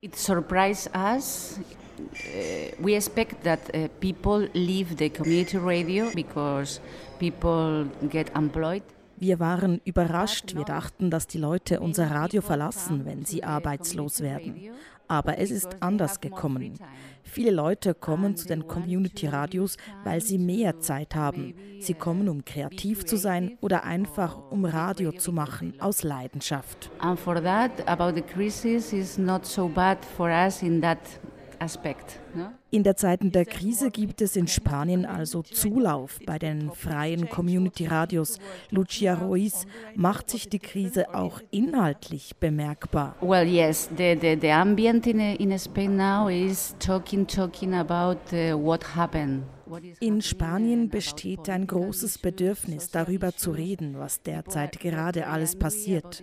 It surprised us. Uh, we expect that uh, people leave the community radio because people get employed. Wir waren überrascht. Wir dachten, dass die Leute unser Radio verlassen, wenn sie arbeitslos werden. Aber es ist anders gekommen. Viele Leute kommen zu den Community-Radios, weil sie mehr Zeit haben. Sie kommen, um kreativ zu sein oder einfach um Radio zu machen aus Leidenschaft. And for that, about the crisis is not so bad for us in that Aspekt. Ne? In der Zeiten der Krise gibt es in Spanien also Zulauf bei den freien Community-Radios. Lucia Ruiz macht sich die Krise auch inhaltlich bemerkbar. Well, yes, the, the, the ambient in, in Spain now is talking, talking about uh, what happened in Spanien besteht ein großes Bedürfnis, darüber zu reden, was derzeit gerade alles passiert.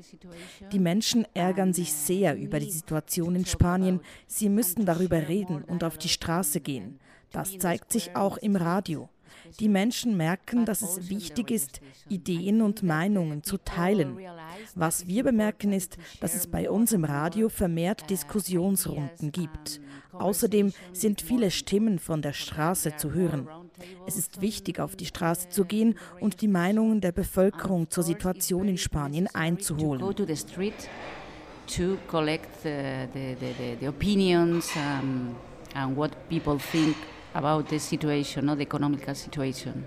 Die Menschen ärgern sich sehr über die Situation in Spanien. Sie müssen darüber reden und auf die Straße gehen. Das zeigt sich auch im Radio. Die Menschen merken, dass es wichtig ist, Ideen und Meinungen zu teilen. Was wir bemerken ist, dass es bei uns im Radio vermehrt Diskussionsrunden gibt. Außerdem sind viele Stimmen von der Straße zu hören. Es ist wichtig, auf die Straße zu gehen und die Meinungen der Bevölkerung zur Situation in Spanien einzuholen. To collect the, the, the, the opinions um, and what people think about the situation, no, the economic situation.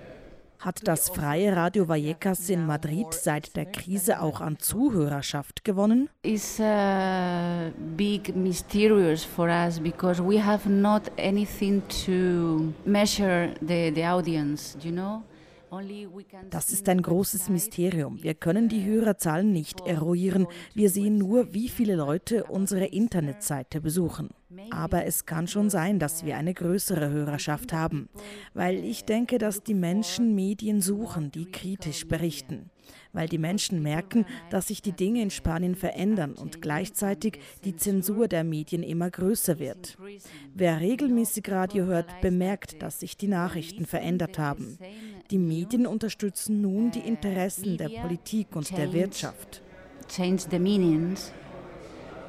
Hat das freie Radio Vallecas in Madrid seit der Krise auch an Zuhörerschaft gewonnen? It's uh, big mysterious for us because we have not anything to measure the, the audience, you know? Das ist ein großes Mysterium. Wir können die Hörerzahlen nicht eruieren. Wir sehen nur, wie viele Leute unsere Internetseite besuchen. Aber es kann schon sein, dass wir eine größere Hörerschaft haben, weil ich denke, dass die Menschen Medien suchen, die kritisch berichten weil die Menschen merken, dass sich die Dinge in Spanien verändern und gleichzeitig die Zensur der Medien immer größer wird. Wer regelmäßig Radio hört, bemerkt, dass sich die Nachrichten verändert haben. Die Medien unterstützen nun die Interessen der Politik und der Wirtschaft. Change the meanings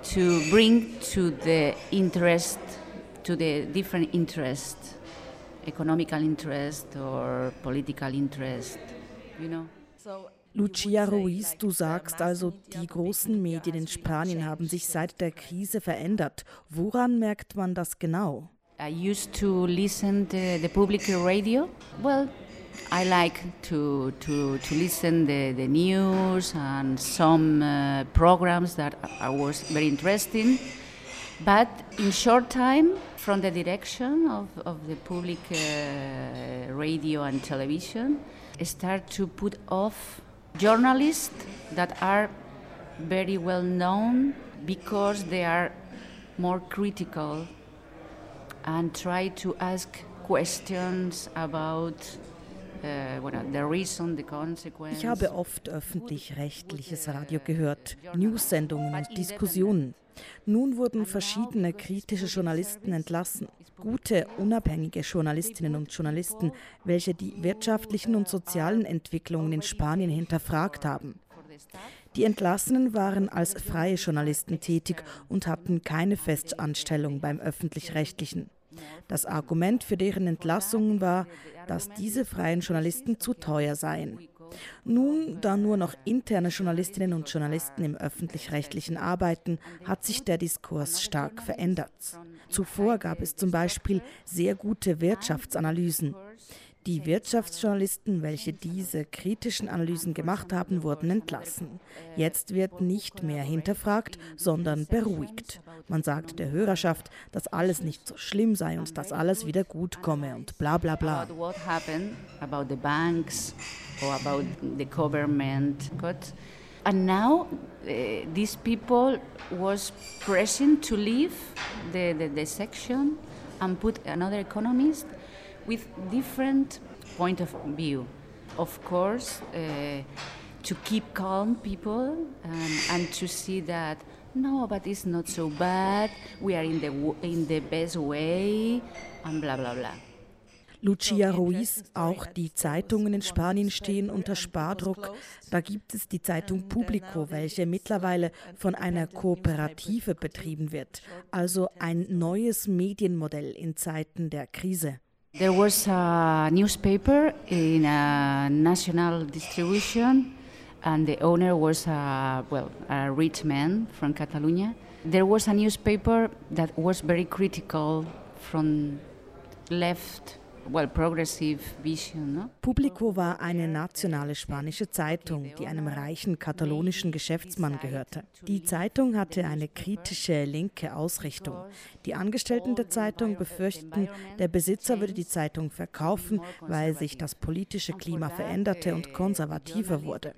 to bring to the interest, to the different interest, economical interest or political interest, you know. So Lucia Ruiz, du sagst also, die großen Medien in Spanien haben sich seit der Krise verändert. Woran merkt man das genau? I used to listen to the public radio. Well, I like to to to listen the the news and some uh, programs that I was very interesting. But in short time, from the direction of, of the public uh, radio and television, start to put off journalists that are very well known because they are more critical and try to ask questions about ich habe oft öffentlich-rechtliches Radio gehört, News-Sendungen und Diskussionen. Nun wurden verschiedene kritische Journalisten entlassen. Gute, unabhängige Journalistinnen und Journalisten, welche die wirtschaftlichen und sozialen Entwicklungen in Spanien hinterfragt haben. Die Entlassenen waren als freie Journalisten tätig und hatten keine Festanstellung beim öffentlich-rechtlichen. Das Argument für deren Entlassungen war, dass diese freien Journalisten zu teuer seien. Nun, da nur noch interne Journalistinnen und Journalisten im öffentlich-rechtlichen arbeiten, hat sich der Diskurs stark verändert. Zuvor gab es zum Beispiel sehr gute Wirtschaftsanalysen. Die Wirtschaftsjournalisten, welche diese kritischen Analysen gemacht haben, wurden entlassen. Jetzt wird nicht mehr hinterfragt, sondern beruhigt. Man sagt der Hörerschaft, dass alles nicht so schlimm sei und dass alles wieder gut komme und bla bla bla. And now uh, these people was pressing to leave the, the, the section and put another economist with different point of view. Of course, uh, to keep calm people um, and to see that no, but it's not so bad. We are in the in the best way, and blah blah blah. Lucia Ruiz, auch die Zeitungen in Spanien stehen unter Spardruck. Da gibt es die Zeitung Publico, welche mittlerweile von einer Kooperative betrieben wird, also ein neues Medienmodell in Zeiten der Krise. There was a newspaper in a national distribution and the owner was a, well, a rich man from Catalonia. There was a newspaper that was very critical from left Publico war eine nationale spanische Zeitung, die einem reichen katalonischen Geschäftsmann gehörte. Die Zeitung hatte eine kritische linke Ausrichtung. Die Angestellten der Zeitung befürchteten, der Besitzer würde die Zeitung verkaufen, weil sich das politische Klima veränderte und konservativer wurde.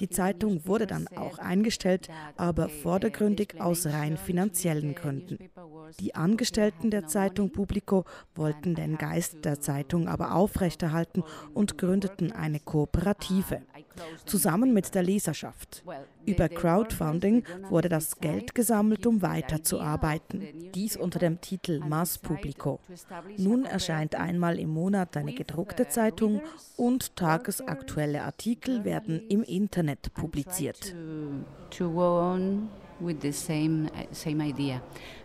Die Zeitung wurde dann auch eingestellt, aber vordergründig aus rein finanziellen Gründen. Die Angestellten der Zeitung Publico wollten den Geist der Zeitung aber aufrechterhalten und gründeten eine Kooperative. Zusammen mit der Leserschaft. Über Crowdfunding wurde das Geld gesammelt, um weiterzuarbeiten. Dies unter dem Titel Mas Publico. Nun erscheint einmal im Monat eine gedruckte Zeitung und tagesaktuelle Artikel werden im Internet publiziert. With the same same idea.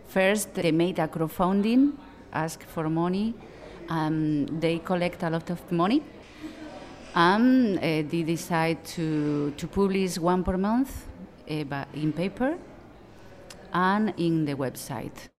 First, they made a crowdfunding, ask for money. Um, they collect a lot of money and uh, they decide to, to publish one per month uh, in paper and in the website.